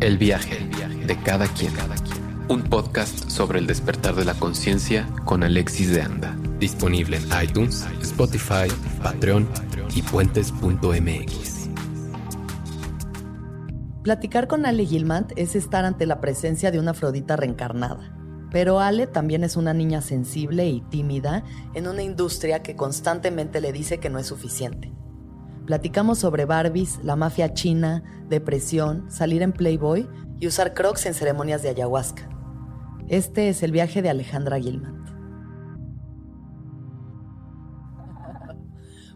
El viaje de cada quien. Un podcast sobre el despertar de la conciencia con Alexis de Anda. Disponible en iTunes, Spotify, Patreon y puentes.mx. Platicar con Ale Gilmant es estar ante la presencia de una Afrodita reencarnada. Pero Ale también es una niña sensible y tímida en una industria que constantemente le dice que no es suficiente. Platicamos sobre Barbies, la mafia china, depresión, salir en Playboy y usar crocs en ceremonias de ayahuasca. Este es el viaje de Alejandra Gilmant.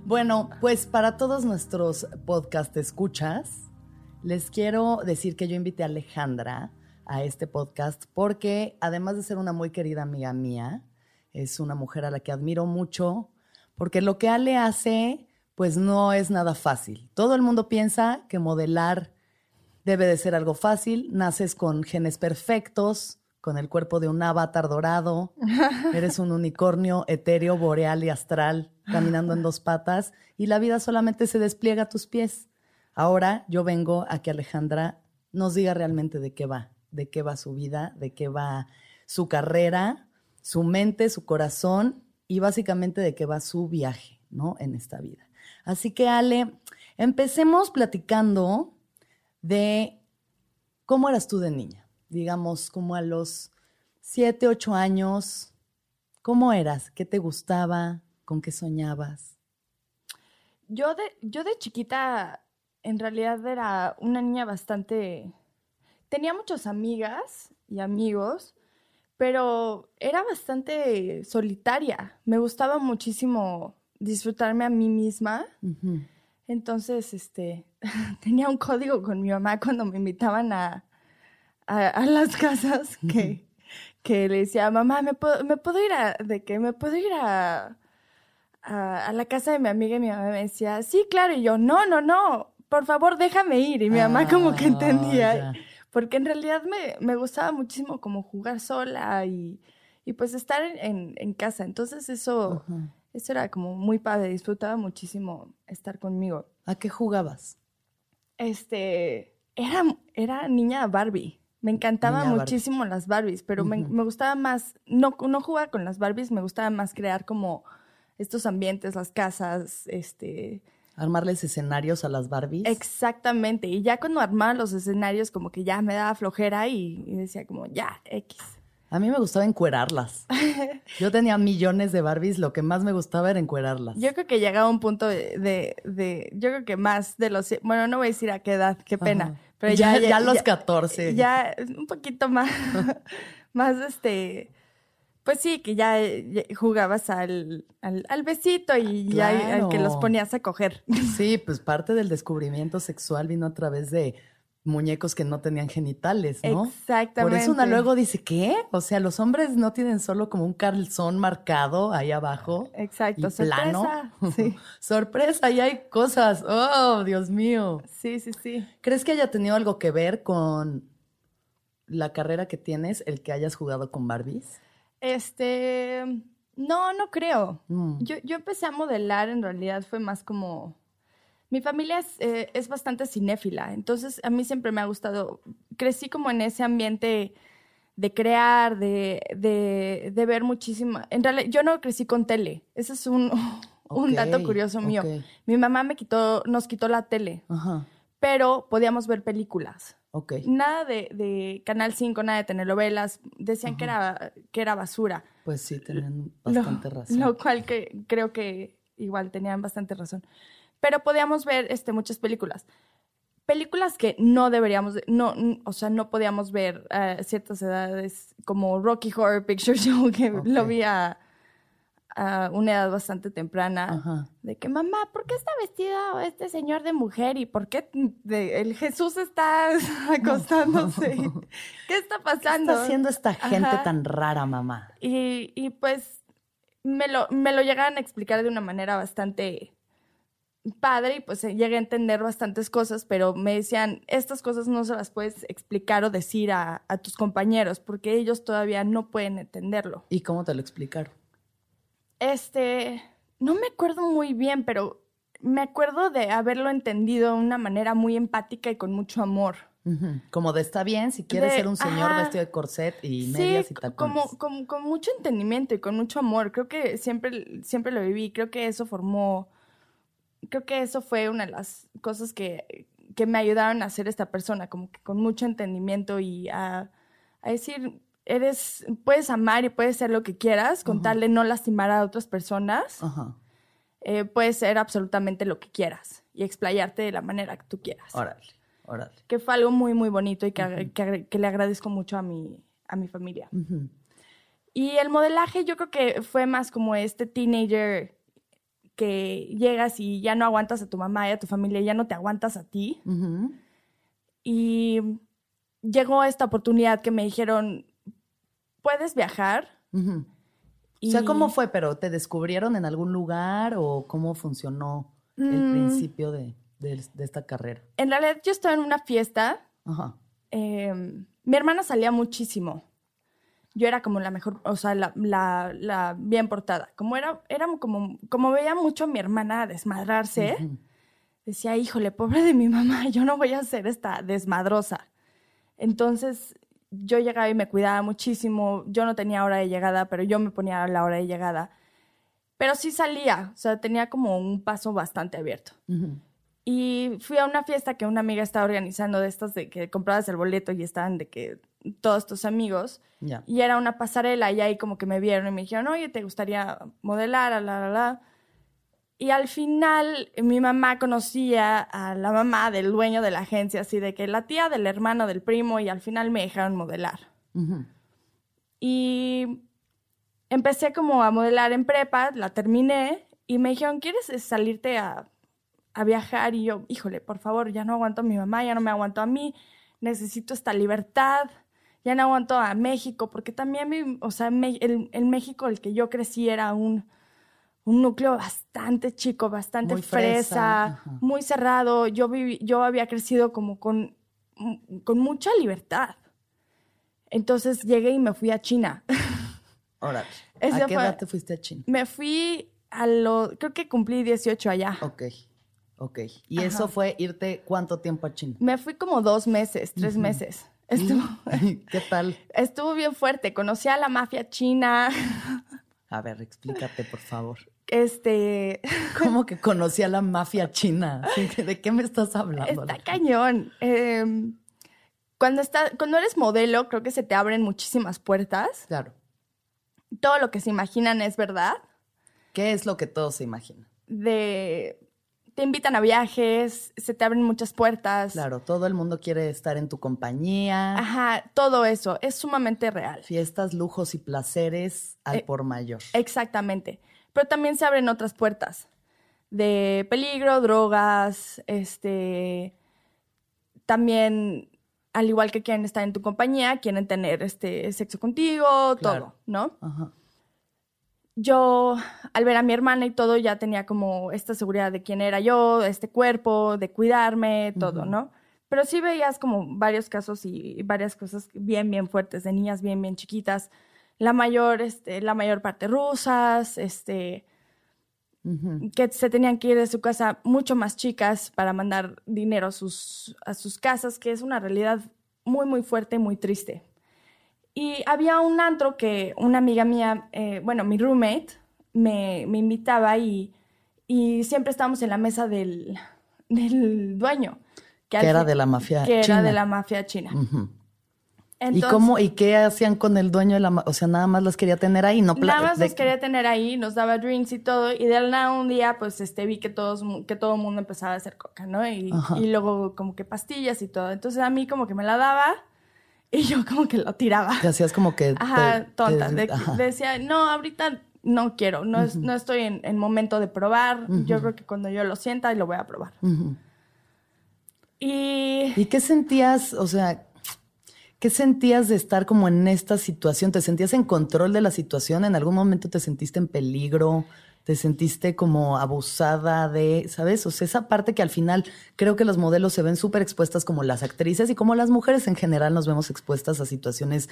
Bueno, pues para todos nuestros podcast escuchas, les quiero decir que yo invité a Alejandra a este podcast porque además de ser una muy querida amiga mía, es una mujer a la que admiro mucho, porque lo que Ale hace pues no es nada fácil. Todo el mundo piensa que modelar debe de ser algo fácil, naces con genes perfectos, con el cuerpo de un avatar dorado, eres un unicornio etéreo, boreal y astral, caminando en dos patas, y la vida solamente se despliega a tus pies. Ahora yo vengo a que Alejandra nos diga realmente de qué va, de qué va su vida, de qué va su carrera, su mente, su corazón y básicamente de qué va su viaje, ¿no? En esta vida. Así que Ale, empecemos platicando de cómo eras tú de niña, digamos, como a los siete, ocho años, ¿cómo eras? ¿Qué te gustaba? ¿Con qué soñabas? Yo de, yo de chiquita, en realidad era una niña bastante... Tenía muchas amigas y amigos, pero era bastante solitaria. Me gustaba muchísimo disfrutarme a mí misma. Entonces, este, tenía un código con mi mamá cuando me invitaban a, a, las casas que, que le decía, mamá, ¿me puedo, ¿me puedo ir a, de qué? ¿Me puedo ir a, a, la casa de mi amiga? Y mi mamá me decía, sí, claro. Y yo, no, no, no, por favor, déjame ir. Y mi mamá como que ah, entendía. Porque en realidad me, me, gustaba muchísimo como jugar sola y, y pues estar en, en, casa. Entonces eso... Eso era como muy padre, disfrutaba muchísimo estar conmigo. ¿A qué jugabas? Este, era, era niña Barbie. Me encantaban muchísimo las Barbies, pero me, gustaba más, no, no jugar con las Barbies, me gustaba más crear como estos ambientes, las casas, este... Armarles escenarios a las Barbies. Exactamente, y ya cuando armaba los escenarios como que ya me daba flojera y, y decía como, ya, X. A mí me gustaba encuerarlas. Yo tenía millones de Barbies, lo que más me gustaba era encuerarlas. Yo creo que llegaba a un punto de, yo creo que más de los, bueno, no voy a decir a qué edad, qué pena, pero ya, ya, los 14. Ya un poquito más, más este, pues sí, que ya, jugabas al, al, besito y ya al que los ponías a coger. Sí, pues parte del descubrimiento sexual vino a través de muñecos que no tenían genitales, ¿no? Exactamente. Por eso una luego dice, ¿qué? O sea, los hombres no tienen solo como un calzón marcado ahí abajo. Exacto, y sorpresa. Sí. sorpresa, y hay cosas. Oh, Dios mío. Sí, sí, sí. ¿Crees que haya tenido algo que ver con la carrera que tienes, el que hayas jugado con Barbies? Este, no, no creo. Mm. Yo, yo empecé a modelar, en realidad fue más como mi familia eh, es, bastante cinéfila, entonces a mí siempre me ha gustado, crecí como en ese ambiente de crear, de, de, ver muchísimo. En realidad, yo no crecí con tele, ese es un, un dato curioso mío. Mi mamá me quitó, nos quitó la tele, pero podíamos ver películas. Nada de, de, Canal 5, nada de telenovelas. Decían que era, que era basura. Pues sí, tenían bastante razón. Lo cual que creo que igual tenían bastante razón pero podíamos ver este, muchas películas. Películas que no deberíamos, no, o sea, no podíamos ver a ciertas edades, como Rocky Horror Picture Show, que lo vi a, una edad bastante temprana, de que mamá, ¿por qué está vestido este señor de mujer y por qué el Jesús está acostándose? ¿Qué está pasando? ¿Qué está haciendo esta gente tan rara, mamá? Y, y pues me lo, me lo llegaron a explicar de una manera bastante padre y pues llegué a entender bastantes cosas, pero me decían, estas cosas no se las puedes explicar o decir a, tus compañeros porque ellos todavía no pueden entenderlo. ¿Y cómo te lo explicaron? Este, no me acuerdo muy bien, pero me acuerdo de haberlo entendido de una manera muy empática y con mucho amor. Como de está bien, si quieres ser un señor vestido de corset y medias y tacones. Como, como, con mucho entendimiento y con mucho amor. Creo que siempre, siempre lo viví. Creo que eso formó. Creo que eso fue una de las cosas que, que me ayudaron a ser esta persona, como que con mucho entendimiento y a, a decir, eres, puedes amar y puedes ser lo que quieras con tal de no lastimar a otras personas. Eh, puedes ser absolutamente lo que quieras y explayarte de la manera que tú quieras. Órale, órale. Que fue algo muy, muy bonito y que, que, le agradezco mucho a mi, a mi familia. Y el modelaje yo creo que fue más como este teenager que llegas y ya no aguantas a tu mamá y a tu familia, ya no te aguantas a ti. Y llegó esta oportunidad que me dijeron, puedes viajar. O sea, ¿cómo fue? ¿Pero te descubrieron en algún lugar o cómo funcionó el mm. principio de, esta carrera? En realidad yo estaba en una fiesta. Ajá. Em, mi hermana salía muchísimo. Yo era como la mejor, o sea, la, bien portada. Como era, era como, como veía mucho a mi hermana desmadrarse, decía, híjole, pobre de mi mamá, yo no voy a ser esta desmadrosa. Entonces yo llegaba y me cuidaba muchísimo. Yo no tenía hora de llegada, pero yo me ponía a la hora de llegada. Pero sí salía, o sea, tenía como un paso bastante abierto. Y fui a una fiesta que una amiga estaba organizando de estas de que comprabas el boleto y estaban de que todos tus amigos. Y era una pasarela y ahí como que me vieron y me dijeron, oye, ¿te gustaría modelar? La, la, la. Y al final mi mamá conocía a la mamá del dueño de la agencia, así de que la tía del hermano del primo y al final me dejaron modelar. Y empecé como a modelar en prepa, la terminé y me dijeron, ¿quieres salirte a, a viajar? Y yo, híjole, por favor, ya no aguanto a mi mamá, ya no me aguanto a mí, necesito esta libertad, ya no aguanto a México, porque también, o sea, el, el México el que yo crecí era un un núcleo bastante chico, bastante fresa, muy cerrado. Yo, viví, yo había crecido como con, con mucha libertad. Entonces llegué y me fui a China. Ahora, ¿a qué edad te fuiste a China? Me fui a lo, creo que cumplí 18 allá. Ok, ok. ¿Y eso fue irte cuánto tiempo a China? Me fui como dos meses, tres meses. Estuvo, ¿Qué tal? Estuvo bien fuerte. Conocí a la mafia china. A ver, explícate, por favor. Este. ¿Cómo que conocí a la mafia china? ¿De qué me estás hablando? Está cañón. Em, cuando, está, cuando eres modelo, creo que se te abren muchísimas puertas. Claro. Todo lo que se imaginan es verdad. ¿Qué es lo que todos se imaginan? De. Te invitan a viajes, se te abren muchas puertas. Claro, todo el mundo quiere estar en tu compañía. Ajá, todo eso es sumamente real. Fiestas, lujos y placeres al eh, por mayor. Exactamente pero también se abren otras puertas de peligro, drogas, este, también, al igual que quieren estar en tu compañía, quieren tener este sexo contigo, todo, ¿no? Yo, al ver a mi hermana y todo, ya tenía como esta seguridad de quién era yo, este cuerpo, de cuidarme, todo, ¿no? Pero sí veías como varios casos y varias cosas bien, bien fuertes, de niñas bien, bien chiquitas, la mayor, este, la mayor parte rusas, este, que se tenían que ir de su casa mucho más chicas para mandar dinero a sus, a sus casas, que es una realidad muy, muy fuerte y muy triste. Y había un antro que una amiga mía, eh, bueno, mi roommate, me, me invitaba y, y, siempre estábamos en la mesa del, del dueño. Que, era de la mafia china. Que era de la mafia china. ¿Y cómo y qué hacían con el dueño de la, o sea, nada más las quería tener ahí, no Nada más las quería tener ahí, nos daba drinks y todo y de nada un día pues este vi que todos que todo el mundo empezaba a hacer coca, ¿no? Y, y, luego como que pastillas y todo. Entonces a mí como que me la daba y yo como que lo tiraba. Te hacías como que Ajá, tonta, decía, "No, ahorita no quiero, no, no estoy en, en, momento de probar. Yo creo que cuando yo lo sienta lo voy a probar." Y ¿Y qué sentías, o sea, ¿Qué sentías de estar como en esta situación? ¿Te sentías en control de la situación? ¿En algún momento te sentiste en peligro? ¿Te sentiste como abusada de, sabes? O sea, esa parte que al final creo que los modelos se ven súper expuestas como las actrices y como las mujeres en general nos vemos expuestas a situaciones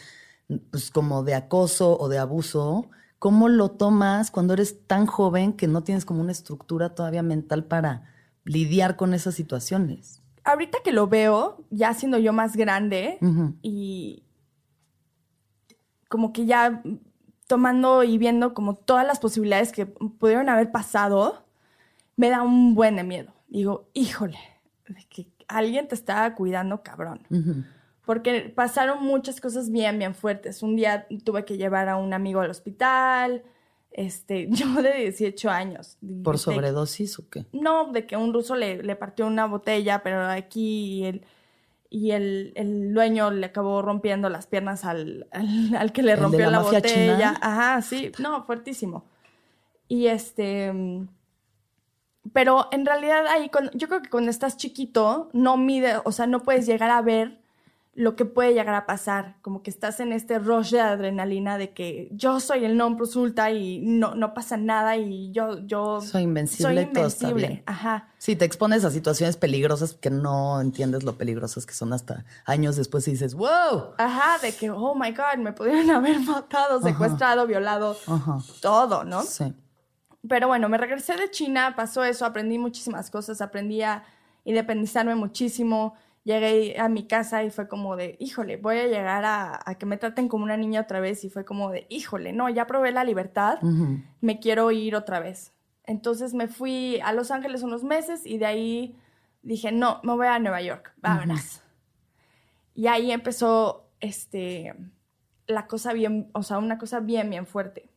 pues como de acoso o de abuso. ¿Cómo lo tomas cuando eres tan joven que no tienes como una estructura todavía mental para lidiar con esas situaciones? ahorita que lo veo, ya siendo yo más grande y como que ya tomando y viendo como todas las posibilidades que pudieron haber pasado, me da un buen de miedo. Digo, híjole, de que alguien te está cuidando cabrón. Porque pasaron muchas cosas bien, bien fuertes. Un día tuve que llevar a un amigo al hospital, este, yo de 18 años. ¿Por sobredosis o qué? No, de que un ruso le, le partió una botella, pero aquí el, y el, el, dueño le acabó rompiendo las piernas al, al, que le rompió la, botella. Ajá, sí, no, fuertísimo. Y este, pero en realidad ahí, yo creo que cuando estás chiquito, no mide, o sea, no puedes llegar a ver lo que puede llegar a pasar, como que estás en este rush de adrenalina de que yo soy el non ultra y no, no pasa nada y yo, yo soy invencible, soy invencible. Ajá. Sí, te expones a situaciones peligrosas que no entiendes lo peligrosas que son hasta años después y dices, wow. Ajá, de que, oh my God, me pudieron haber matado, secuestrado, violado, todo, ¿no? Sí. Pero bueno, me regresé de China, pasó eso, aprendí muchísimas cosas, aprendí a independizarme muchísimo llegué a mi casa y fue como de, híjole, voy a llegar a, que me traten como una niña otra vez y fue como de, híjole, no, ya probé la libertad, me quiero ir otra vez. Entonces me fui a Los Ángeles unos meses y de ahí dije, no, me voy a Nueva York, vámonos. Y ahí empezó este, la cosa bien, o sea, una cosa bien, bien fuerte.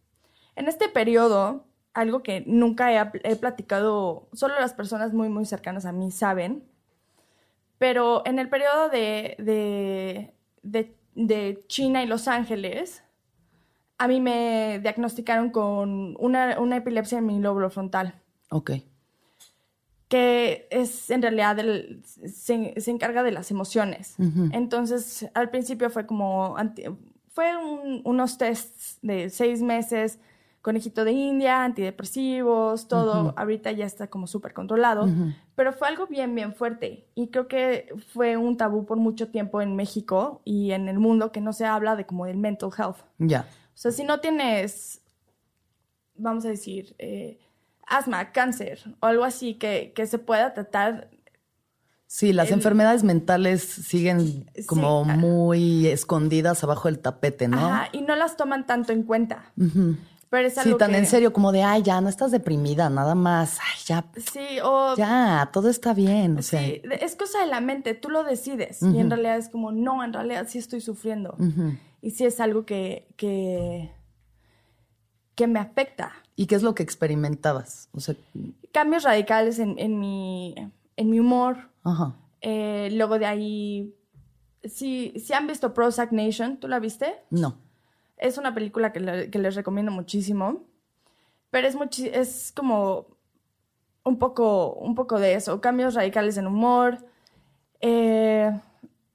En este periodo, algo que nunca he, he platicado, solo las personas muy, muy cercanas a mí saben, pero en el periodo de, de, China y Los Ángeles, a mí me diagnosticaron con una, epilepsia en mi lóbulo frontal. Ok. Que es en realidad, se, encarga de las emociones. Entonces, al principio fue como, fue unos tests de seis meses conejito de India, antidepresivos, todo, ahorita ya está como súper controlado, pero fue algo bien, bien fuerte y creo que fue un tabú por mucho tiempo en México y en el mundo que no se habla de como del mental health. Ya. O sea, si no tienes, vamos a decir, eh, asma, cáncer o algo así que, que se pueda tratar Sí, las enfermedades mentales siguen como muy escondidas abajo del tapete, ¿no? Ajá, y no las toman tanto en cuenta sí, tan en serio, como de, ay, ya, no estás deprimida, nada más, ay, ya. Sí, o... Ya, todo está bien, o sea. Sí, es cosa de la mente, tú lo decides. Y en realidad es como, no, en realidad sí estoy sufriendo. Y sí es algo que, que, que me afecta. ¿Y qué es lo que experimentabas? O sea... Cambios radicales en, en, mi, en mi humor. Ajá. Eh, luego de ahí, si, si han visto Prozac Nation, ¿tú la viste? No. Es una película que, les recomiendo muchísimo, pero es, es como un poco, un poco de eso, cambios radicales en humor. Eh,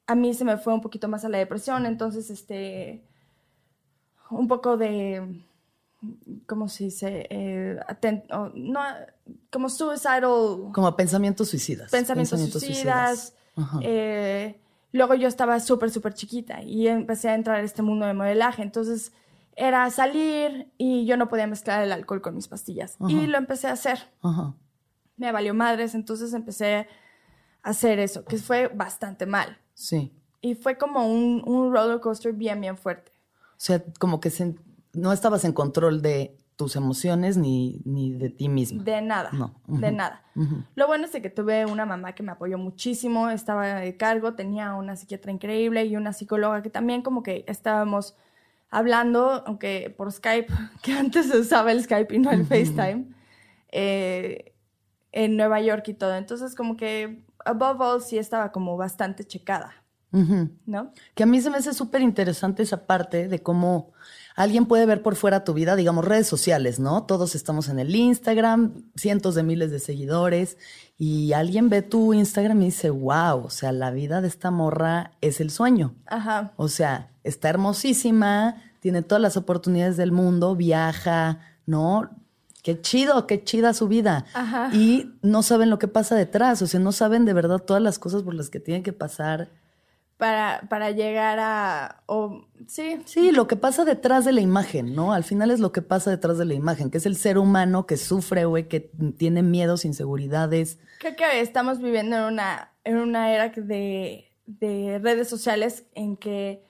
a mí se me fue un poquito más a la depresión, entonces, este, un poco de, ¿cómo se dice? Eh, no, como suicidal. Como pensamientos suicidas. Pensamientos, suicidas. Eh, Luego yo estaba súper, súper chiquita y empecé a entrar a este mundo de modelaje. Entonces era salir y yo no podía mezclar el alcohol con mis pastillas. Y lo empecé a hacer. Me valió madres, entonces empecé a hacer eso, que fue bastante mal. Sí. Y fue como un, un roller coaster bien, bien fuerte. O sea, como que no estabas en control de tus emociones ni, ni de ti mismo. De nada. No. De nada. Lo bueno es que tuve una mamá que me apoyó muchísimo, estaba de cargo, tenía una psiquiatra increíble y una psicóloga que también como que estábamos hablando, aunque por Skype, que antes se usaba el Skype y no el FaceTime, eh, en Nueva York y todo. Entonces como que, above all, sí estaba como bastante checada. ¿No? Que a mí se me hace súper interesante esa parte de cómo alguien puede ver por fuera tu vida, digamos, redes sociales, ¿no? Todos estamos en el Instagram, cientos de miles de seguidores, y alguien ve tu Instagram y dice, wow, o sea, la vida de esta morra es el sueño. Ajá. O sea, está hermosísima, tiene todas las oportunidades del mundo, viaja, ¿no? Qué chido, qué chida su vida. Ajá. Y no saben lo que pasa detrás, o sea, no saben de verdad todas las cosas por las que tienen que pasar para, para llegar a... sí. Sí, lo que pasa detrás de la imagen, ¿no? Al final es lo que pasa detrás de la imagen, que es el ser humano que sufre, güey, que tiene miedos, inseguridades. Creo que estamos viviendo en una en una era de, de redes sociales en que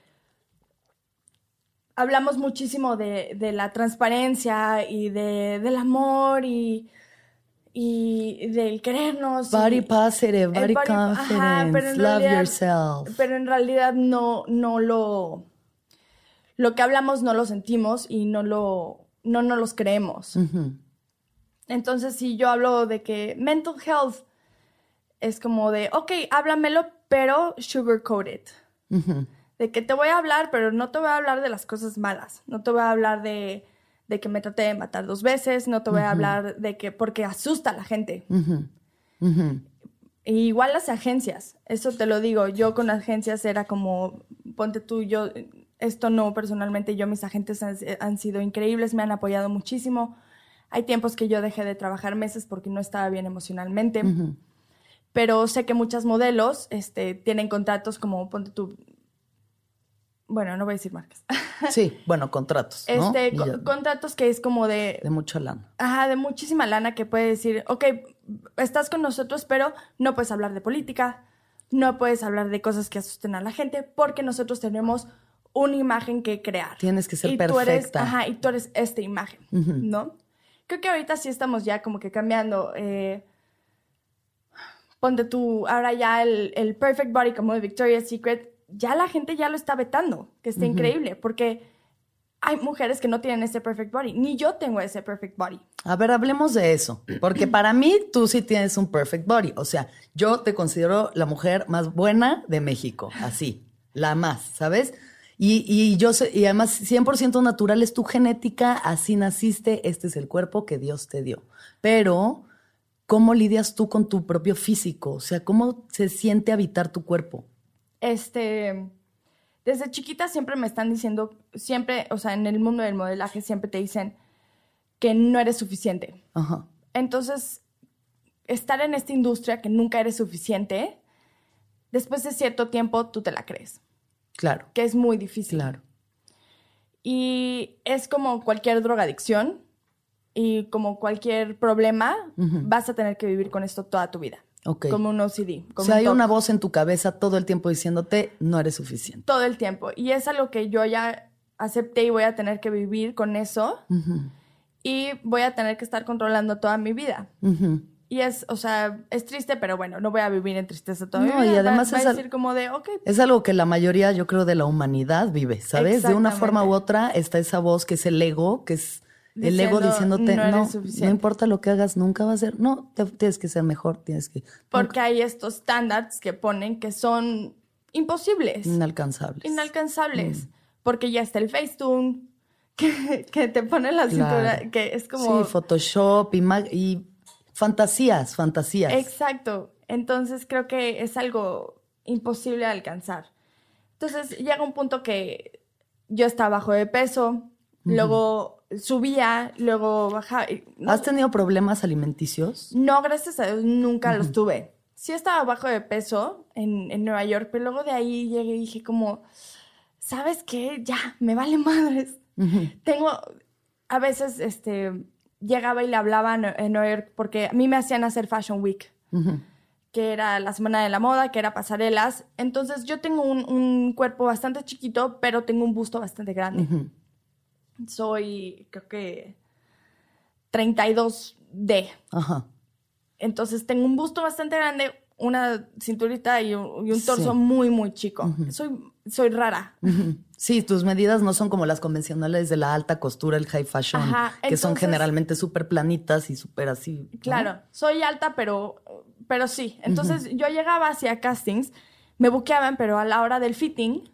hablamos muchísimo de, de la transparencia y de, del amor y, y del querernos. Body y- positive, el body, confidence, ajá, pero en love realidad- yourself. Pero en realidad no, no lo... Lo que hablamos no lo sentimos y no lo... No nos los creemos. Entonces, si yo hablo de que mental health es como de, ok, háblamelo, pero sugarcoat it. De que te voy a hablar, pero no te voy a hablar de las cosas malas. No te voy a hablar de, de que me traté de matar dos veces. No te voy a hablar de que, porque asusta a la gente. Y igual las agencias, eso te lo digo, yo con agencias era como, ponte tú, yo, esto no personalmente, yo mis agentes han, han sido increíbles, me han apoyado muchísimo. Hay tiempos que yo dejé de trabajar meses porque no estaba bien emocionalmente, pero sé que muchas modelos este, tienen contratos como, ponte tú, bueno, no voy a decir marcas, Sí, bueno, contratos, ¿no? este, Y co- ya- contratos que es como de, de mucha lana. Ajá, de muchísima lana que puede decir, ok, estás con nosotros, pero no puedes hablar de política, no puedes hablar de cosas que asusten a la gente, porque nosotros tenemos una imagen que crear. Tienes que ser y Tú eres, perfecta. ajá, y tú eres esta imagen. ¿no? Creo que ahorita sí estamos ya como que cambiando. eh, ponte tú, ahora ya el, el Perfect Body como de Victoria's Secret, ya la gente ya lo está vetando, que está increíble, porque hay mujeres que no tienen ese Perfect Body, ni yo tengo ese Perfect Body. A ver, hablemos de eso, porque para mí tú sí tienes un perfect body, o sea, yo te considero la mujer más buena de México, así, la más, ¿sabes? Y, y yo sé, y además 100% natural es tu genética, así naciste, este es el cuerpo que Dios te dio. Pero, ¿cómo lidias tú con tu propio físico? O sea, ¿cómo se siente habitar tu cuerpo? Este, desde chiquita siempre me están diciendo, siempre, o sea, en el mundo del modelaje siempre te dicen que no eres suficiente. Ajá. Entonces, estar en esta industria que nunca eres suficiente, después de cierto tiempo tú te la crees, Claro, que es muy difícil. claro. Y es como cualquier drogadicción y como cualquier problema, vas a tener que vivir con esto toda tu vida. Como un OCD. O como sea, un hay una voz en tu cabeza todo el tiempo diciéndote, no eres suficiente. todo el tiempo. Y es algo que yo ya acepté y voy a tener que vivir con eso. Y voy a tener que estar controlando toda mi vida. Y es, o sea, es triste, pero bueno, no voy a vivir en tristeza toda No, mi vida. y además va, a decir como de, ok, Es algo que la mayoría, yo creo, de la humanidad vive, ¿sabes? De una forma u otra está esa voz que es el ego, que es el ego diciéndote, "No no, suficiente". no importa lo que hagas, nunca va a ser, no, te- tienes que ser mejor, tienes que... porque hay estos estándares que ponen que son imposibles, Inalcanzables. inalcanzables. Porque ya está el Facetune, que, que te pone la Claro. cintura, que es como... Sí, Photoshop y, y fantasías, fantasías. Exacto. Entonces creo que es algo imposible de alcanzar. Entonces llega un punto que yo estaba bajo de peso, luego subía, luego bajaba. No, ¿Has tenido problemas alimenticios? no, gracias a Dios, nunca los tuve. Sí estaba bajo de peso en, en Nueva York, pero luego de ahí llegué y dije como, ¿sabes qué? Ya, me vale madres. Tengo, a veces, este, llegaba y le hablaba en Nueva York porque a mí me hacían hacer Fashion Week que era la semana de la moda, que era pasarelas. Entonces yo tengo un, un cuerpo bastante chiquito, pero tengo un busto bastante grande. Soy, creo que 32D. Ajá. Entonces tengo un busto bastante grande, una cinturita y un, y un torso Sí. muy, muy chico. soy, soy rara. Sí, tus medidas no son como las convencionales de la alta costura, el high fashion, Ajá, que son generalmente súper planitas y súper así. ¿no? Claro, soy alta, pero, pero sí. Entonces yo llegaba hacia castings, me buqueaban, pero a la hora del fitting,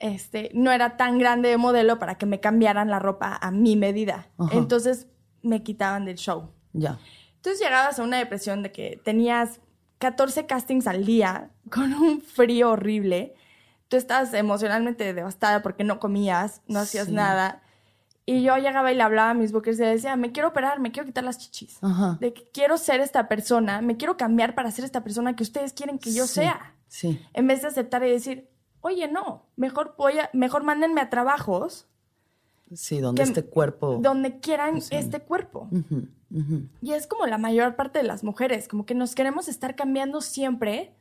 este, no era tan grande de modelo para que me cambiaran la ropa a mi medida. Ajá. Entonces me quitaban del show. Ya. Entonces llegabas a una depresión de que tenías 14 castings al día con un frío horrible. Tú estabas emocionalmente devastada porque no comías, no hacías Sí. nada. Y yo llegaba y le hablaba a mis bookers y le decía, me quiero operar, me quiero quitar las chichis. Ajá. De que quiero ser esta persona, me quiero cambiar para ser esta persona que ustedes quieren que yo Sí, sea. Sí. En vez de aceptar y decir, oye, no, mejor, voy a- mejor mándenme a trabajos Sí, donde Que- este cuerpo. donde quieran este cuerpo. Y es como la mayor parte de las mujeres, como que nos queremos estar cambiando siempre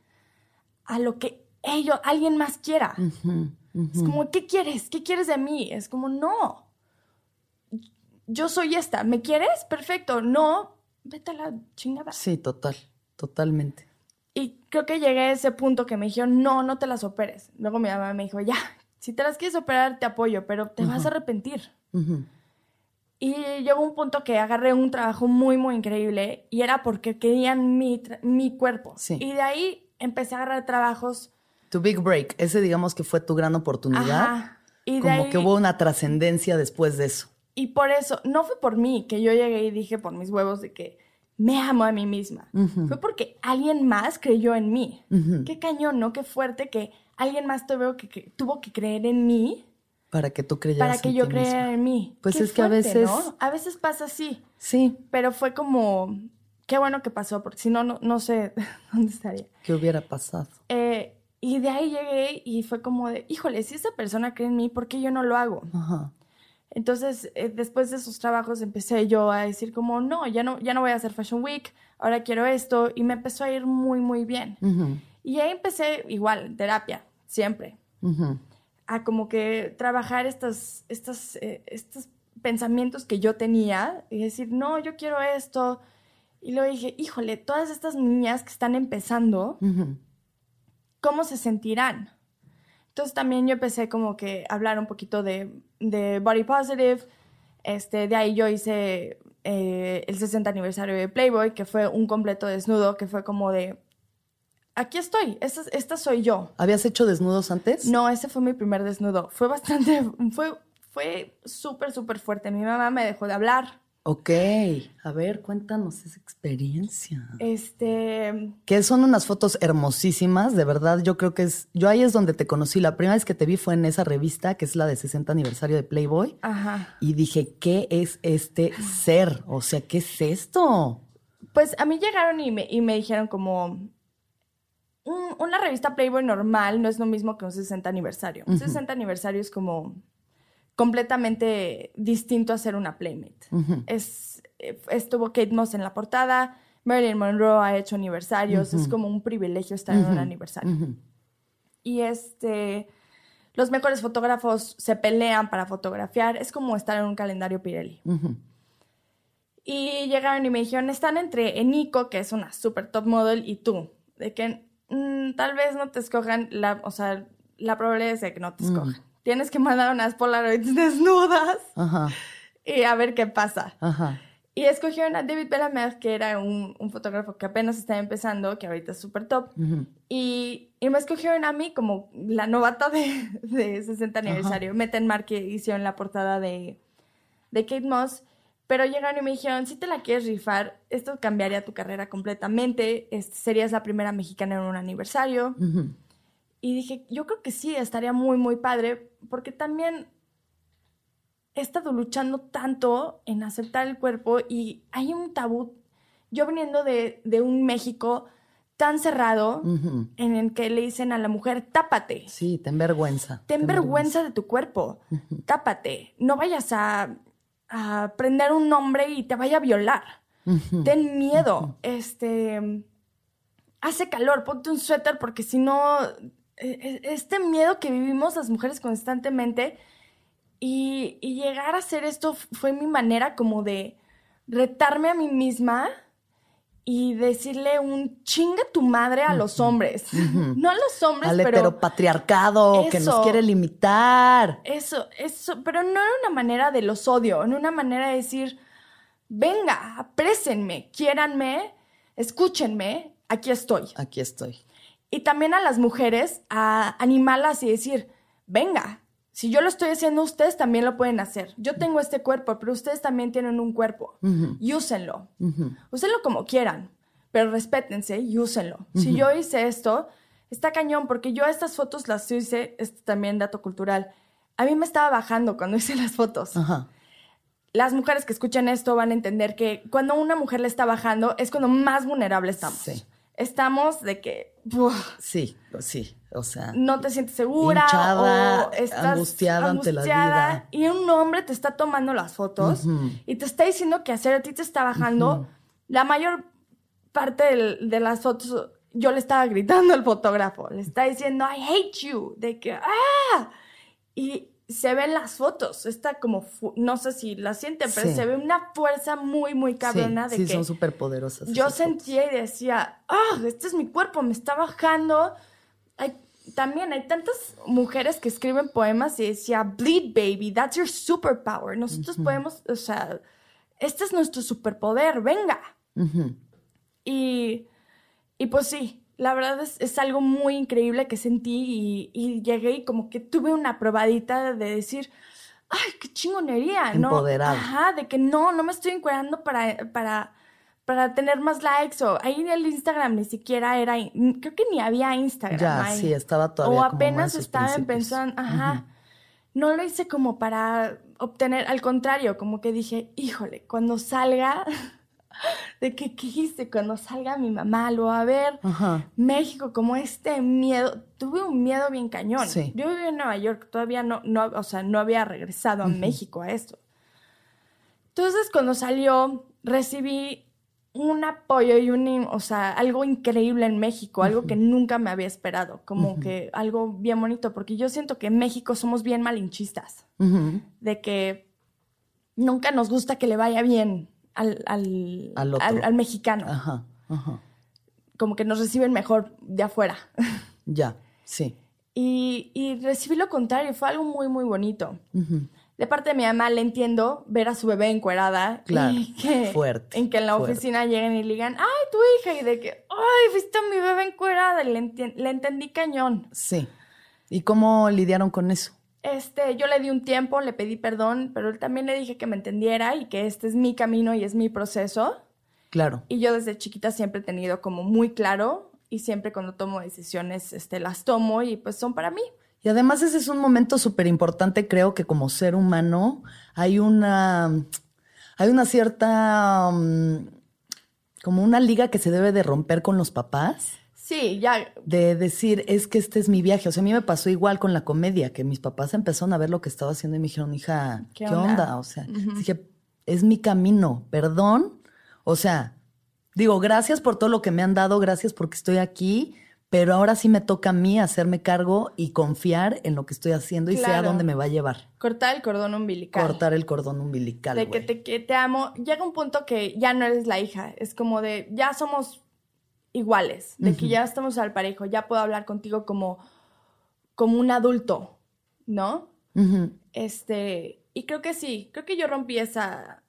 a lo que ellos, alguien más quiera. Es como, ¿qué quieres? ¿Qué quieres de mí? Es como, no. Yo soy esta. ¿Me quieres? Perfecto. No, vete a la chingada. Sí, total, totalmente. Y creo que llegué a ese punto que me dijeron, no, no te las operes. Luego mi mamá me dijo, ya, si te las quieres operar, te apoyo, pero te vas a arrepentir. Y llegó un punto que agarré un trabajo muy, muy increíble y era porque querían mi, mi cuerpo. Y de ahí empecé a agarrar trabajos. Tu big break, ese digamos que fue tu gran oportunidad. Y Como que hubo una trascendencia después de eso. Y por eso, no fue por mí que yo llegué y dije por mis huevos de que me amo a mí misma. Fue porque alguien más creyó en mí. Qué cañón, ¿no? Qué fuerte que alguien más tuvo que, tuvo que creer en mí. Para que tú creyeras Para que yo creyera en mí. Pues es que a veces... A veces pasa así. Sí. Pero fue como... Qué bueno que pasó, porque si no, no, sé dónde estaría. ¿Qué hubiera pasado? Eh, y de ahí llegué y fue como de, híjole, si esa persona cree en mí, ¿por qué yo no lo hago? Ajá. Entonces, eh, después de esos trabajos empecé yo a decir como, no, ya no, ya no voy a hacer Fashion Week, ahora quiero esto, y me empezó a ir muy, muy bien. Y ahí empecé igual, terapia, siempre, a como que trabajar estos, estos, eh, estos pensamientos que yo tenía y decir, no, yo quiero esto. Y luego dije, híjole, todas estas niñas que están empezando, ¿cómo se sentirán? Entonces también yo empecé como que a hablar un poquito de, de Body Positive. Este, de ahí yo hice eh, el 60 aniversario de Playboy, que fue un completo desnudo, que fue como de, aquí estoy, esta, esta soy yo. ¿Habías hecho desnudos antes? No, ese fue mi primer desnudo. Fue bastante, fue, fue súper, súper fuerte. Mi mamá me dejó de hablar. Ok, a ver, cuéntanos esa experiencia. Este... Que son unas fotos hermosísimas, de verdad, yo creo que es, yo ahí es donde te conocí, la primera vez que te vi fue en esa revista, que es la de 60 aniversario de Playboy, Ajá. y dije, ¿qué es este ser? O sea, ¿qué es esto? Pues a mí llegaron y me, y me dijeron como, una revista Playboy normal no es lo mismo que un 60 aniversario. Un 60 aniversario es como completamente distinto a ser una Playmate. es, eh, estuvo Kate Moss en la portada, Marilyn Monroe ha hecho aniversarios, es como un privilegio estar en un aniversario. Y este, los mejores fotógrafos se pelean para fotografiar, es como estar en un calendario Pirelli. Y llegaron y me dijeron, están entre Eniko, que es una super top model, y tú, de que mm, tal vez no te escojan, la, o sea, la probabilidad es de que no te escojan tienes que mandar unas Polaroids desnudas y a ver qué pasa. Y escogieron a David Belamer, que era un, fotógrafo que apenas estaba empezando, que ahorita es súper top. y, me escogieron a mí como la novata de, de 60 aniversario. Meten Mark que hicieron la portada de, de Kate Moss. Pero llegaron y me dijeron, si te la quieres rifar, esto cambiaría tu carrera completamente. Este, serías la primera mexicana en un aniversario. Y dije, yo creo que sí, estaría muy, muy padre, porque también he estado luchando tanto en aceptar el cuerpo y hay un tabú. Yo viniendo de, un México tan cerrado en el que le dicen a la mujer, tápate. Sí, ten vergüenza. Ten, vergüenza, de tu cuerpo. Tápate. No vayas a, a, prender un hombre y te vaya a violar. Ten miedo. Este. Hace calor, ponte un suéter porque si no este miedo que vivimos las mujeres constantemente y, llegar a hacer esto fue mi manera como de retarme a mí misma y decirle un chinga tu madre a los hombres. No a los hombres, Al pero... heteropatriarcado que nos quiere limitar. Eso, eso, pero no en una manera de los odio, en una manera de decir, venga, aprécenme, quiéranme, escúchenme, aquí estoy. Aquí estoy. Y también a las mujeres a animarlas y decir, venga, si yo lo estoy haciendo, ustedes también lo pueden hacer. Yo tengo este cuerpo, pero ustedes también tienen un cuerpo. Y úsenlo. Úsenlo como quieran, pero respétense y úsenlo. Si yo hice esto, está cañón, porque yo estas fotos las hice, este también dato cultural. A mí me estaba bajando cuando hice las fotos. Las mujeres que escuchan esto van a entender que cuando una mujer le está bajando es cuando más vulnerable estamos. Estamos de que Sí, sí, o sea. No te sientes segura o estás angustiada, ante la vida. Y un hombre te está tomando las fotos y te está diciendo que hacer a ti te está bajando. La mayor parte de las fotos yo le estaba gritando al fotógrafo, le estaba diciendo, I hate you, de que, ah, y se ven las fotos, está como, no sé si la sienten, pero se ve una fuerza muy, muy cabrona sí, de sí, son súper poderosas. Yo sentía y decía, ah, este es mi cuerpo, me está bajando. Hay, también hay tantas mujeres que escriben poemas y decía, bleed baby, that's your superpower. Nosotros podemos, o sea, este es nuestro superpoder, venga. y, y pues sí, la verdad es, algo muy increíble que sentí y, llegué y como que tuve una probadita de decir, ay, qué chingonería, ¿no? Empoderada. Ajá, de que no, no me estoy encuadrando para, para, para tener más likes o ahí el Instagram ni siquiera era, creo que ni había Instagram. Ya, sí, estaba todavía. O apenas estaba empezando, ajá. No lo hice como para obtener, al contrario, como que dije, híjole, cuando salga de que, ¿qué hice? Cuando salga mi mamá, lo va a ver. México, como este miedo, tuve un miedo bien cañón. Yo viví en Nueva York, todavía no, no, o sea, no había regresado a México a esto. Entonces, cuando salió, recibí un apoyo y un, o sea, algo increíble en México, algo que nunca me había esperado, como que algo bien bonito, porque yo siento que en México somos bien malinchistas, de que nunca nos gusta que le vaya bien al, al, mexicano. Ajá, ajá. Como que nos reciben mejor de afuera. Ya, sí. Y, y recibí lo contrario, fue algo muy, muy bonito. De parte de mi mamá le entiendo ver a su bebé encuerada. Claro, y que, fuerte. En que en la oficina lleguen y le digan, ay, tu hija, y de que, ay, viste a mi bebé encuerada, y le, le entendí cañón. Sí. ¿Y cómo lidiaron con eso? Este, yo le di un tiempo, le pedí perdón, pero también le dije que me entendiera y que este es mi camino y es mi proceso. Claro. Y yo desde chiquita siempre he tenido como muy claro y siempre cuando tomo decisiones, este, las tomo y pues son para mí. Y además ese es un momento súper importante, creo que como ser humano hay una, hay una cierta, mm, como una liga que se debe de romper con los papás Sí, ya. De decir, es que este es mi viaje. O sea, a mí me pasó igual con la comedia, que mis papás empezaron a ver lo que estaba haciendo y me dijeron, hija, ¿qué, onda? O sea, dije, es mi camino, perdón. O sea, digo, gracias por todo lo que me han dado, gracias porque estoy aquí, pero ahora sí me toca a mí hacerme cargo y confiar en lo que estoy haciendo y sé a dónde me va a llevar. Cortar el cordón umbilical. Cortar el cordón umbilical. De que te, que te amo. Llega un punto que ya no eres la hija. Es como de, ya somos iguales, de que ya estamos al parejo, ya puedo hablar contigo como, como un adulto, ¿no? Este, y creo que sí, creo que yo rompí esa,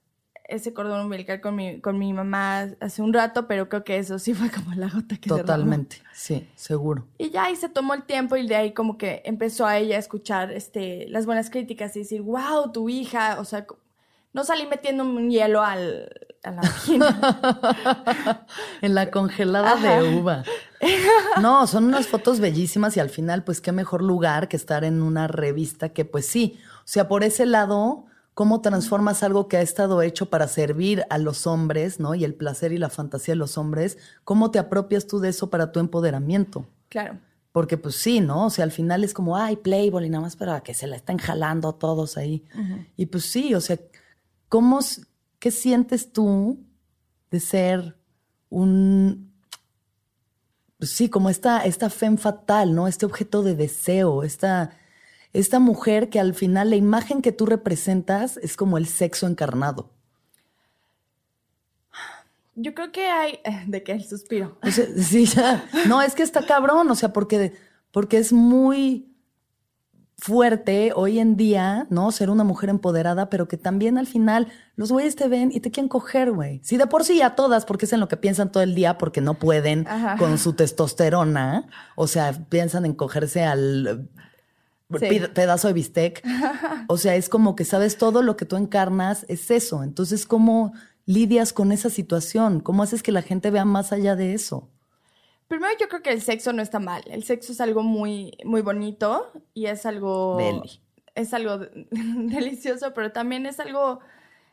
ese cordón umbilical con mi, con mi mamá hace un rato, pero creo que eso sí fue como la gota que Totalmente, sí, seguro. Y ya ahí se tomó el tiempo y de ahí como que empezó a ella a escuchar este, las buenas críticas y decir, wow, tu hija, o sea, no salí metiendo un hielo al, a la vagina. en la congelada de uva. No, son unas fotos bellísimas y al final, pues qué mejor lugar que estar en una revista que, pues sí, o sea, por ese lado, cómo transformas algo que ha estado hecho para servir a los hombres, ¿no? Y el placer y la fantasía de los hombres, ¿cómo te apropias tú de eso para tu empoderamiento? Claro. Porque pues sí, ¿no? O sea, al final es como, ay, Playboy y nada más para que se la estén jalando todos ahí. Y pues sí, o sea, ¿cómo, ¿Qué sientes tú de ser un, pues sí, como esta, esta femme fatal, ¿no? Este objeto de deseo, esta, esta mujer que al final la imagen que tú representas es como el sexo encarnado. Yo creo que hay, de que el suspiro. sí, ya. No, es que está cabrón, o sea, porque, porque es muy, fuerte hoy en día, ¿no? Ser una mujer empoderada, pero que también al final los güeyes te ven y te quieren coger, güey. Sí, de por sí a todas, porque es en lo que piensan todo el día, porque no pueden con su testosterona. O sea, piensan en cogerse al pedazo de bistec. O sea, es como que sabes todo lo que tú encarnas es eso. Entonces, ¿cómo lidias con esa situación? ¿Cómo haces que la gente vea más allá de eso? Primero yo creo que el sexo no está mal. El sexo es algo muy, muy bonito y es algo... Es algo delicioso, pero también es algo,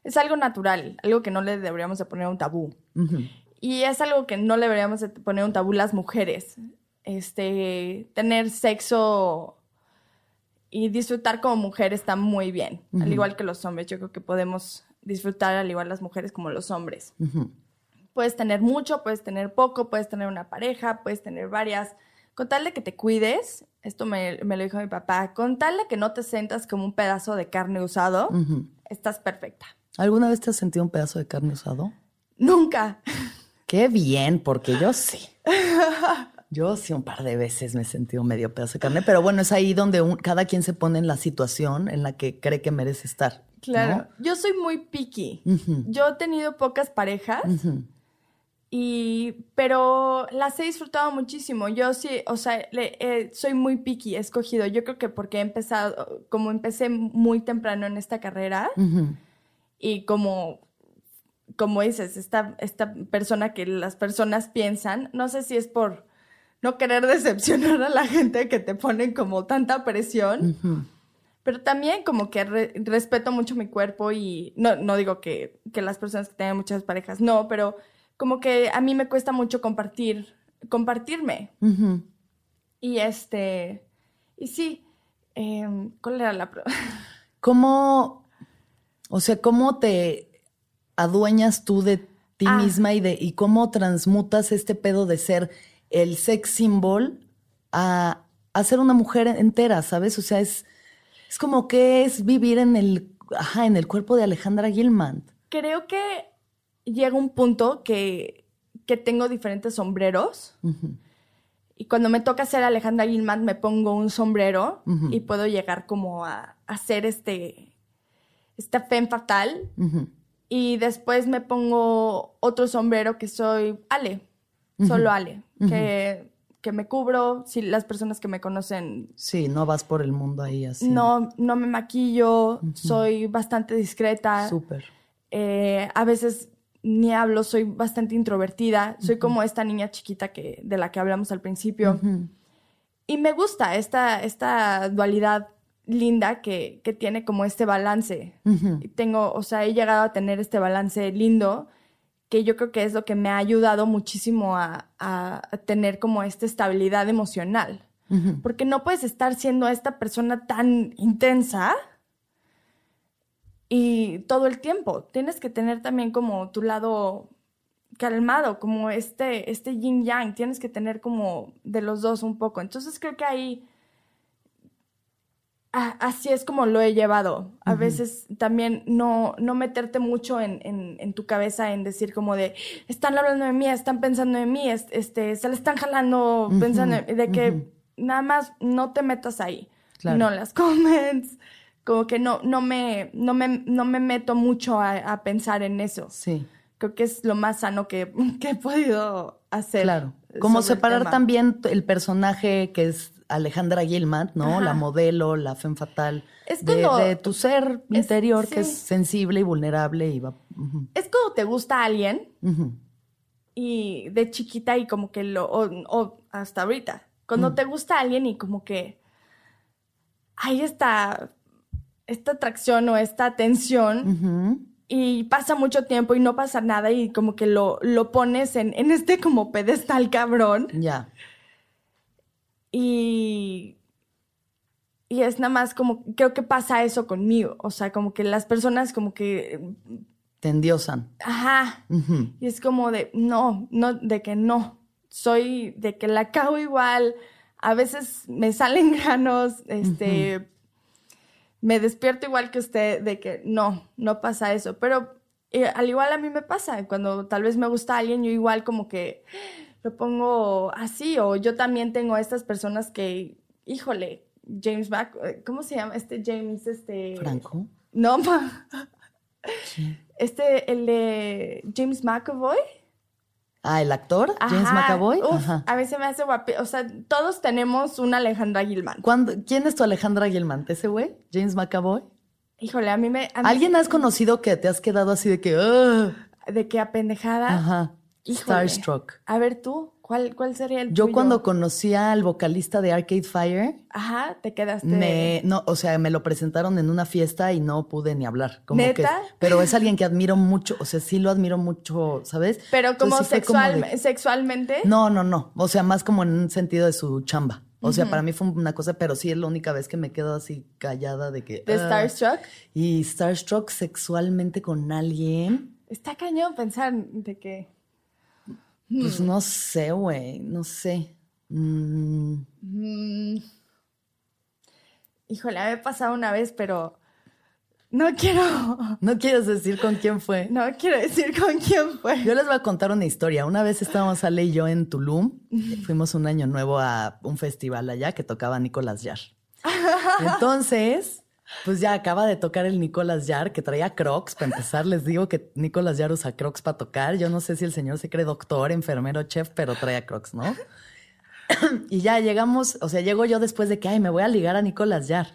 es algo natural, algo que no le deberíamos de poner un tabú. Y es algo que no le deberíamos de poner un tabú las mujeres. Este, tener sexo y disfrutar como mujer está muy bien, al igual que los hombres. Yo creo que podemos disfrutar al igual las mujeres como los hombres. Puedes tener mucho, puedes tener poco, puedes tener una pareja, puedes tener varias. Con tal de que te cuides, esto me, me lo dijo mi papá, con tal de que no te sientas como un pedazo de carne usado, estás perfecta. ¿Alguna vez te has sentido un pedazo de carne usado? Nunca. Qué bien, porque yo sí. Yo sí un par de veces me he sentido medio pedazo de carne, pero bueno, es ahí donde un- cada quien se pone en la situación en la que cree que merece estar. ¿no? Claro. Yo soy muy picky. Yo he tenido pocas parejas. Y, pero las he disfrutado muchísimo. Yo sí, o sea, le- eh, soy muy picky, he escogido. Yo creo que porque he empezado, como empecé muy temprano en esta carrera y como, como dices, esta, esta persona que las personas piensan, no sé si es por no querer decepcionar a la gente que te ponen como tanta presión. Pero también como que re- respeto mucho mi cuerpo y no, no digo que, que las personas que tengan muchas parejas, no, pero como que a mí me cuesta mucho compartir, compartirme. Y este, y sí, em, ¿cuál era la pro- ¿Cómo, o sea, cómo te adueñas tú de ti Ah. misma y de y cómo transmutas este pedo de ser el sex symbol a, a ser una mujer entera, ¿sabes? O sea, es, es como que es vivir en el, ajá, en el cuerpo de Alejandra Gilman. Creo que llega un punto que, que tengo diferentes sombreros. Y cuando me toca ser Alejandra Gilman, me pongo un sombrero y puedo llegar como a, ser este, esta femme fatal. Y después me pongo otro sombrero que soy Ale, solo Ale, que, que me cubro. Si las personas que me conocen Sí, no vas por el mundo ahí así. no, no me maquillo, soy bastante discreta. Súper. Eh, a veces ni hablo, soy bastante introvertida. Soy como esta niña chiquita que, de la que hablamos al principio. Y me gusta esta, esta dualidad linda que, que tiene como este balance. Tengo, o sea, he llegado a tener este balance lindo que yo creo que es lo que me ha ayudado muchísimo a, a- a tener como esta estabilidad emocional. Porque no puedes estar siendo esta persona tan intensa y todo el tiempo. Tienes que tener también como tu lado calmado, como este, este yin yang. Tienes que tener como de los dos un poco. Entonces creo que ahí a- así es como lo he llevado. A veces también no, no meterte mucho en, en- en tu cabeza en decir como de, están hablando de mí, están pensando en mí, es- este, se le están jalando pensando en- de que nada más no te metas ahí. Claro. No las comments, como que no, no, me, no, me, no me meto mucho a, a pensar en eso. Sí. Creo que es lo más sano que, que he podido hacer. Claro. Como el separar también el personaje que es Alejandra Gilman, ¿no? Ajá. La modelo, la femme fatal. Es de, cuando- de tu ser es- interior que es sensible y vulnerable y va. Es como te gusta alguien ujú. y de chiquita y como que lo, o, o hasta ahorita, cuando te gusta alguien y como que hay esta, esta atracción o esta tensión Ujú. y pasa mucho tiempo y no pasa nada y como que lo, lo pones en, en este como pedestal cabrón Ya. y, y es nada más como, creo que pasa eso conmigo, o sea, como que las personas como que, Te endiosan. ajá. Y es como de, no, no, de que no. Soy de que la cago igual. A veces me salen granos, este, me despierto igual que usted, de que no, no pasa eso. Pero eh, al igual a mí me pasa, cuando tal vez me gusta alguien, yo igual como que lo pongo así, o yo también tengo a estas personas que, híjole, James Mac, eh, ¿cómo se llama? Este James, este... Franco. No, ma. Este, el de James McAvoy. Ah, el actor, James Ajá. McAvoy. Uf, Ajá. A veces me hace guapi. O sea, todos tenemos una Alejandra Gilman. ¿Cuándo- ¿Quién es tu Alejandra Gilman? ¿Ese güey? ¿James McAvoy? Híjole, a mí me. a mí- ¿Alguien has conocido que te has quedado así de que. De que apendejada. Ajá. Híjole. Starstruck. A ver tú, ¿cuál, cuál sería el Yo tuyo? cuando conocí al vocalista de Arcade Fire, Ajá, te quedaste. me, no, o sea, me lo presentaron en una fiesta y no pude ni hablar. Como ¿Neta? Que, pero es alguien que admiro mucho, o sea, sí lo admiro mucho, ¿sabes? Pero como, Entonces sí fue como sexual, de- sexualmente. No, no, no. O sea, más como en un sentido de su chamba. O sea, para mí fue una cosa, pero sí es la única vez que me quedo así callada de que. De ah. Starstruck. Y Starstruck sexualmente con alguien. Está cañón pensar de que. Pues no sé, güey, no sé. Mm, Mm. Híjole, me ha pasado una vez, pero no quiero, no quieres decir con quién fue. no quiero decir con quién fue. Yo les voy a contar una historia. Una vez estábamos Ale y yo en Tulum. Fuimos un año nuevo a un festival allá que tocaba Nicolás Yar. Entonces, pues ya acaba de tocar el Nicolás Yar, que traía crocs. Para empezar, les digo que Nicolás Yar usa crocs para tocar. Yo no sé si el señor se cree doctor, enfermero, chef, pero traía crocs, ¿no? y ya llegamos, o sea, llego yo después de que, ay, me voy a ligar a Nicolás Yar.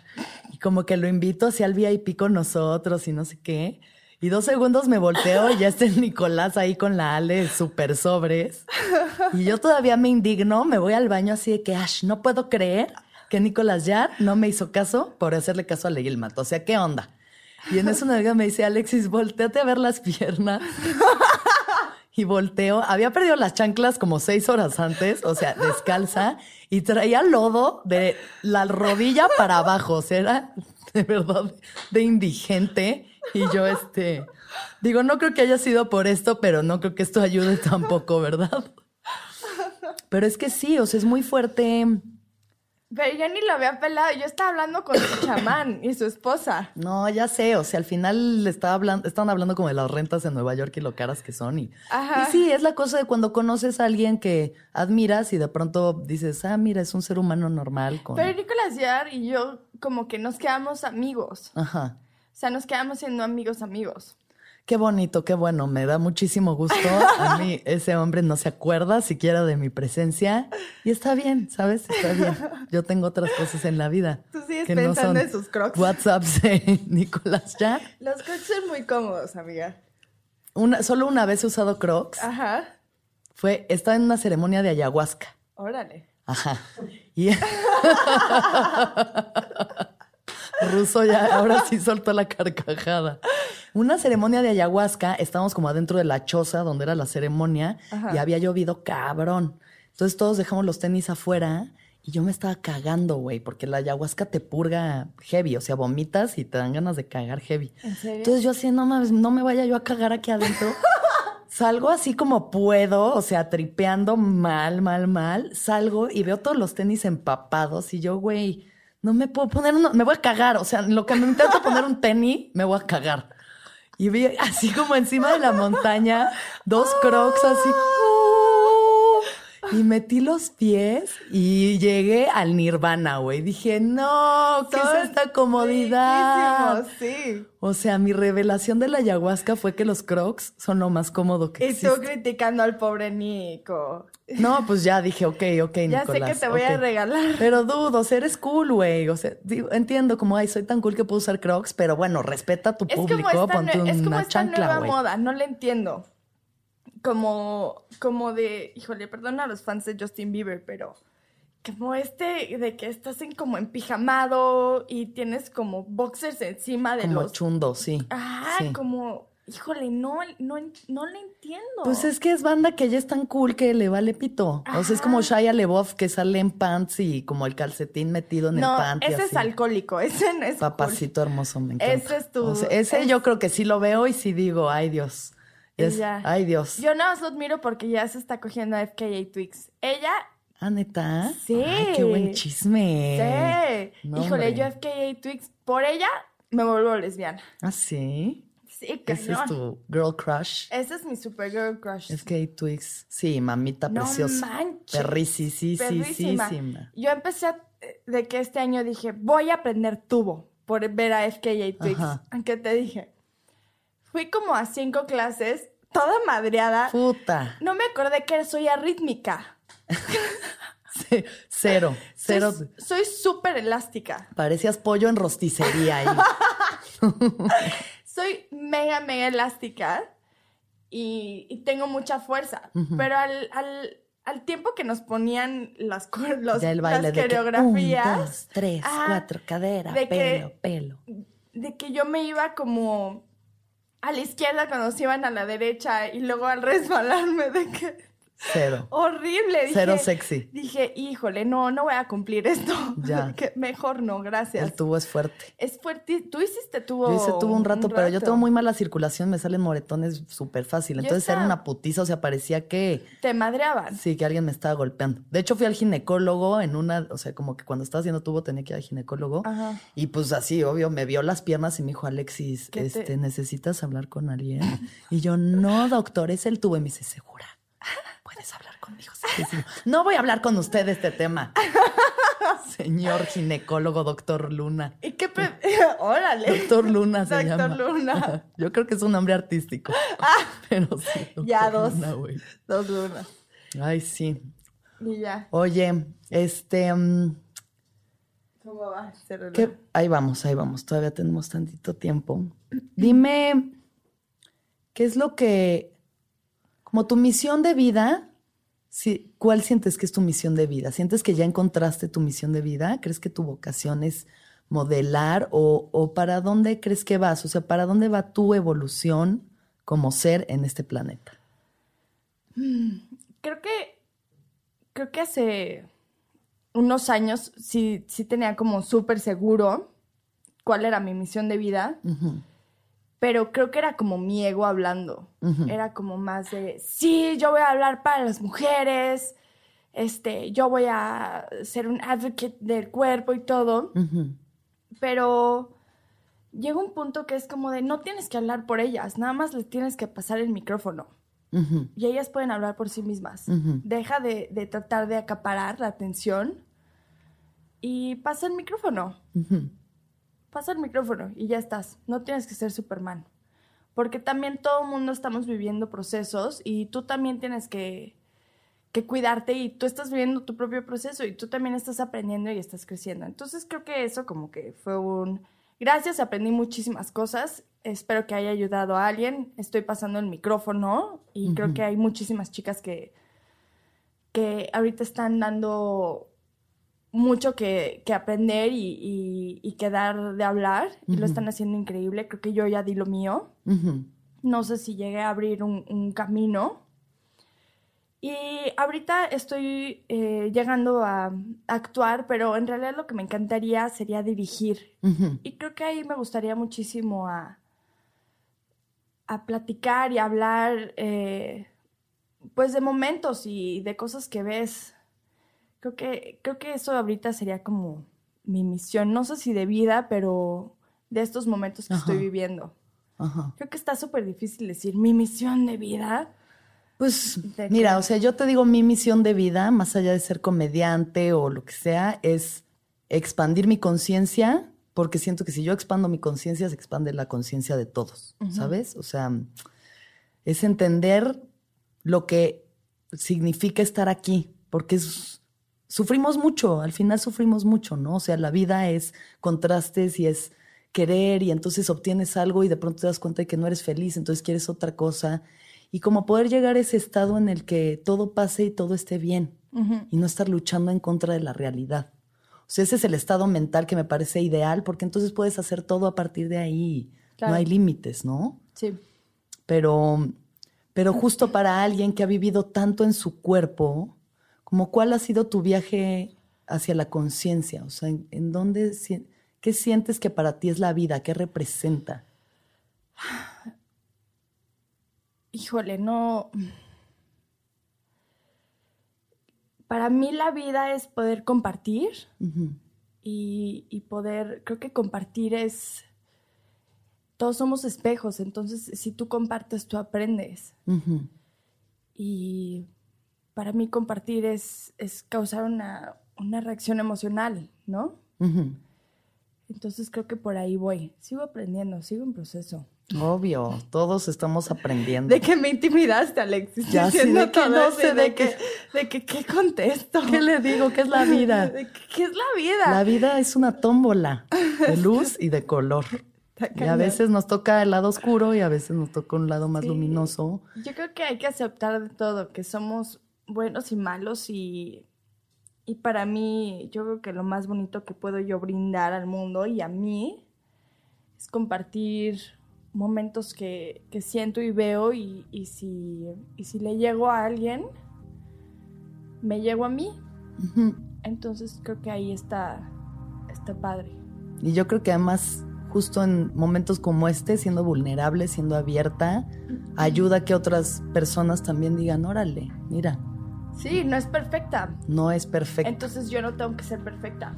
Y como que lo invito hacia el VIP con nosotros y no sé qué. Y dos segundos me volteo y ya está el Nicolás ahí con la Ale súper sobres. Y yo todavía me indigno, me voy al baño así de que, Ash, no puedo creer que Nicolás Yar no me hizo caso por hacerle caso a Leguilmat. O sea, ¿qué onda? Y en eso una amiga me dice, Alexis, volteate a ver las piernas. Y volteo, había perdido las chanclas como seis horas antes, o sea, descalza, y traía lodo de la rodilla para abajo, o sea, era de verdad de indigente. Y yo, este, digo, no creo que haya sido por esto, pero no creo que esto ayude tampoco, ¿verdad? Pero es que sí, o sea, es muy fuerte. Pero yo ni lo había pelado, yo estaba hablando con su chamán y su esposa. No, ya sé, o sea, al final le estaba hablando, estaban hablando como de las rentas en Nueva York y lo caras que son. Y, Ajá. y sí, es la cosa de cuando conoces a alguien que admiras y de pronto dices, ah, mira, es un ser humano normal. Con... Pero Nicolás Yar y yo como que nos quedamos amigos. Ajá. O sea, nos quedamos siendo amigos amigos. Qué bonito, qué bueno, me da muchísimo gusto. A mí ese hombre no se acuerda siquiera de mi presencia y está bien, ¿sabes? Está bien. Yo tengo otras cosas en la vida. Tú sigues que no pensando son en sus crocs. WhatsApps de Nicolás ya. Los crocs son muy cómodos, amiga. Una, solo una vez he usado Crocs. Ajá. Fue, estaba en una ceremonia de ayahuasca. Órale. Ajá. Y Ruso ya ahora sí soltó la carcajada. Una ceremonia de ayahuasca, estábamos como adentro de la choza donde era la ceremonia Ajá. y había llovido cabrón. Entonces todos dejamos los tenis afuera y yo me estaba cagando, güey, porque la ayahuasca te purga heavy, o sea, vomitas y te dan ganas de cagar heavy. ¿En serio? Entonces yo así, no mames, no me vaya yo a cagar aquí adentro. Salgo así como puedo, o sea, tripeando mal, mal, mal. Salgo y veo todos los tenis empapados y yo, güey, no me puedo poner uno, me voy a cagar. O sea, lo que me intento poner un tenis, me voy a cagar. Y vi así como encima de la montaña, dos crocs así. Y metí los pies y llegué al nirvana, güey. Dije, no, ¿qué Son es esta comodidad? Sí. O sea, mi revelación de la ayahuasca fue que los crocs son lo más cómodo que Y tú existe. criticando al pobre Nico. No, pues ya dije, ok, ok, Ya Nicolás. sé que te voy a regalar. Pero dudo, o sea, eres cool, güey. O sea, digo, entiendo como, ay, soy tan cool que puedo usar crocs, pero bueno, respeta a tu Es público, como esta, ponte nue- es como una esta chancla, nueva moda, no la entiendo. Como, como de, híjole, perdona a los fans de Justin Bieber, pero como este de que estás en como en pijamado y tienes como boxers encima de Como los... chundo, sí. Ah, sí. como, híjole, no, no, no le entiendo. Pues es que es banda que ya es tan cool que le vale pito. O sea, es como Shia LeBoff que sale en pants y como el calcetín metido en no, el pant. y ese es alcohólico, ese no es cool. Papacito hermoso, me encanta. Ese es tu- O sea, ese es- yo creo que sí lo veo y sí digo, ay Dios. Es- ay Dios. Yo nada más lo admiro porque ya se está cogiendo a FKA Twix. Ella Ah, neta. Sí. Ay, qué buen chisme. Sí. No, Híjole, hombre. yo FKA Twix, por ella me vuelvo lesbiana. Ah, sí. Sí, Ese es tu girl crush. Ese es mi supergirl crush. Es Twix. Sí, mamita no preciosa. manches. Perricisísima. Perrísima. Yo empecé a- de que este año dije, voy a aprender tubo por ver a FKA Twix. Ajá. Aunque te dije, fui como a cinco clases, toda madreada. Puta. No me acordé que soy arrítmica. Sí, Cero. Cero. Soy- Soy súper elástica. Parecías pollo en rosticería ahí. soy mega, mega elástica y, y tengo mucha fuerza. Pero al, al, al tiempo que nos ponían las, los- las coreografías, un, dos, tres, ah, cuatro, cadera, de pelo, que- pelo. de que yo me iba como a la izquierda cuando se iban a la derecha y luego al resbalarme de que Cero. Horrible. Dije, Cero sexy. Dije, híjole, no, no voy a cumplir esto. Ya. Que mejor no, gracias. El tubo es fuerte. Es fuerte. Tú hiciste tubo. Yo hice tubo un rato, pero yo tengo muy mala circulación, me salen moretones súper fácil. Entonces era una putiza, o sea, parecía que Te madreaban. sí, que alguien me estaba golpeando. De hecho, fui al ginecólogo en una, o sea, como que cuando estaba haciendo tubo tenía que ir al ginecólogo. Ajá. Y pues así, obvio, me vio las piernas y me dijo, Alexis, ¿Qué te- este, ¿necesitas hablar con alguien? Y yo, no, doctor, es el tubo. Y me dice, ¿segura? ¿Puedes hablar conmigo? No voy a hablar con usted de este tema. Señor ginecólogo, doctor Luna. ¿Y qué? pre- Órale. Doctor Luna se Doctor llama. Luna. Yo creo que es un nombre artístico. Pero sí. Ya dos. Luna. Dos lunas. Ay, sí. Y ya. Oye, este... mm, ¿Cómo va? ¿qué? Ahí vamos, ahí vamos. Todavía tenemos tantito tiempo. Dime, ¿qué es lo que... Como tu misión de vida, ¿cuál sientes que es tu misión de vida? ¿Sientes que ya encontraste tu misión de vida? ¿Crees que tu vocación es modelar o, o para dónde crees que vas? O sea, ¿para dónde va tu evolución como ser en este planeta? Creo que. Creo que hace unos años sí, sí tenía como súper seguro cuál era mi misión de vida. Ujú, Pero creo que era como mi ego hablando. Era como más de, sí, yo voy a hablar para las mujeres, este, yo voy a ser un advocate del cuerpo y todo. Pero llega un punto que es como de, no tienes que hablar por ellas, nada más les tienes que pasar el micrófono. Y ellas pueden hablar por sí mismas. Deja de, de tratar de acaparar la atención y pasa el micrófono. Pasa el micrófono y ya estás. No tienes que ser Superman. Porque también todo el mundo estamos viviendo procesos y tú también tienes que, que cuidarte y tú estás viviendo tu propio proceso y tú también estás aprendiendo y estás creciendo. Entonces creo que eso como que fue un... Gracias, aprendí muchísimas cosas. Espero que haya ayudado a alguien. Estoy pasando el micrófono y creo que hay muchísimas chicas que, que ahorita están dando mucho que, que aprender y, y, y que dar de hablar y lo están haciendo increíble. Creo que yo ya di lo mío. No sé si llegué a abrir un, un camino. Y ahorita estoy eh, llegando a actuar, pero en realidad lo que me encantaría sería dirigir. Y creo que ahí me gustaría muchísimo a, a platicar y hablar, eh, pues de momentos y de cosas que ves. Creo que, creo que eso ahorita sería como mi misión, no sé si de vida, pero de estos momentos que Ajá. estoy viviendo. Ajá. Creo que está súper difícil decir mi misión de vida. Pues ¿De mira, o sea, yo te digo, mi misión de vida, más allá de ser comediante o lo que sea, es expandir mi conciencia, porque siento que si yo expando mi conciencia, se expande la conciencia de todos, ¿sabes? O sea, es entender lo que significa estar aquí, porque es- sufrimos mucho, al final sufrimos mucho, ¿no? O sea, la vida es contrastes y es querer y entonces obtienes algo y de pronto te das cuenta de que no eres feliz, entonces quieres otra cosa. Y como poder llegar a ese estado en el que todo pase y todo esté bien y no estar luchando en contra de la realidad. O sea, ese es el estado mental que me parece ideal porque entonces puedes hacer todo a partir de ahí. Claro. No hay límites, ¿no? Sí. pero, pero justo para alguien que ha vivido tanto en su cuerpo, como cuál ha sido tu viaje hacia la conciencia, o sea, en, en dónde, qué sientes que para ti es la vida, qué representa. Híjole, no. Para mí la vida es poder compartir y, y poder, creo que compartir es, todos somos espejos, entonces si tú compartes, tú aprendes. Y para mí compartir es, es causar una, una reacción emocional, ¿no? Entonces creo que por ahí voy. Sigo aprendiendo, sigo en proceso. Obvio, todos estamos aprendiendo. De que me intimidaste, Alexis. Ya, sí, diciendo de que no sé de de qué- que, de que qué contesto. ¿Qué le digo? ¿Qué es la vida? De que, ¿Qué es la vida? La vida es una tómbola de luz y de color. Y a veces nos toca el lado oscuro y a veces nos toca un lado más Sí. luminoso. Yo creo que hay que aceptar de todo, que somos buenos y malos y, y para mí yo creo que lo más bonito que puedo yo brindar al mundo y a mí es compartir momentos que, que siento y veo y, y si, y si le llego a alguien, me llego a mí. Entonces creo que ahí está, está padre. Y yo creo que además, justo en momentos como este, siendo vulnerable, siendo abierta, ayuda a que otras personas también digan, órale, mira. Sí, no es perfecta. No es perfecta. Entonces yo no tengo que ser perfecta.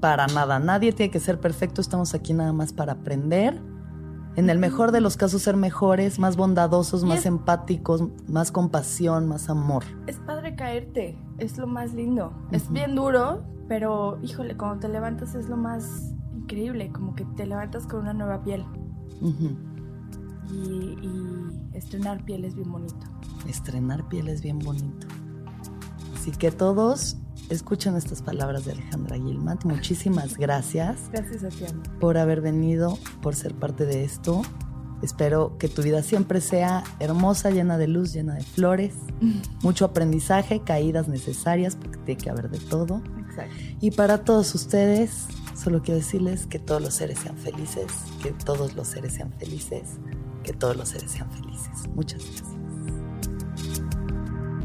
Para nada, nadie tiene que ser perfecto, estamos aquí nada más para aprender. En el mejor de los casos ser mejores, más bondadosos, más empáticos, más compasión, más amor. Es padre caerte, es lo más lindo. Es bien duro, pero híjole, cuando te levantas es lo más increíble, como que te levantas con una nueva piel. y, y estrenar piel es bien bonito. Estrenar piel es bien bonito. Así que todos escuchen estas palablas de Alejandra Gilmat. Muchísimas gracias. Gracias a ti. Por haber venido, por ser parte de esto. Espero que tu vida siempre sea hermosa, llena de luz, llena de flores, mucho aprendizaje, caídas necesarias, porque tiene que haber de todo. Exacto. Y para todos ustedes, solo quiero decirles que todos los seres sean felices, que todos los seres sean felices, que todos los seres sean felices. Muchas gracias.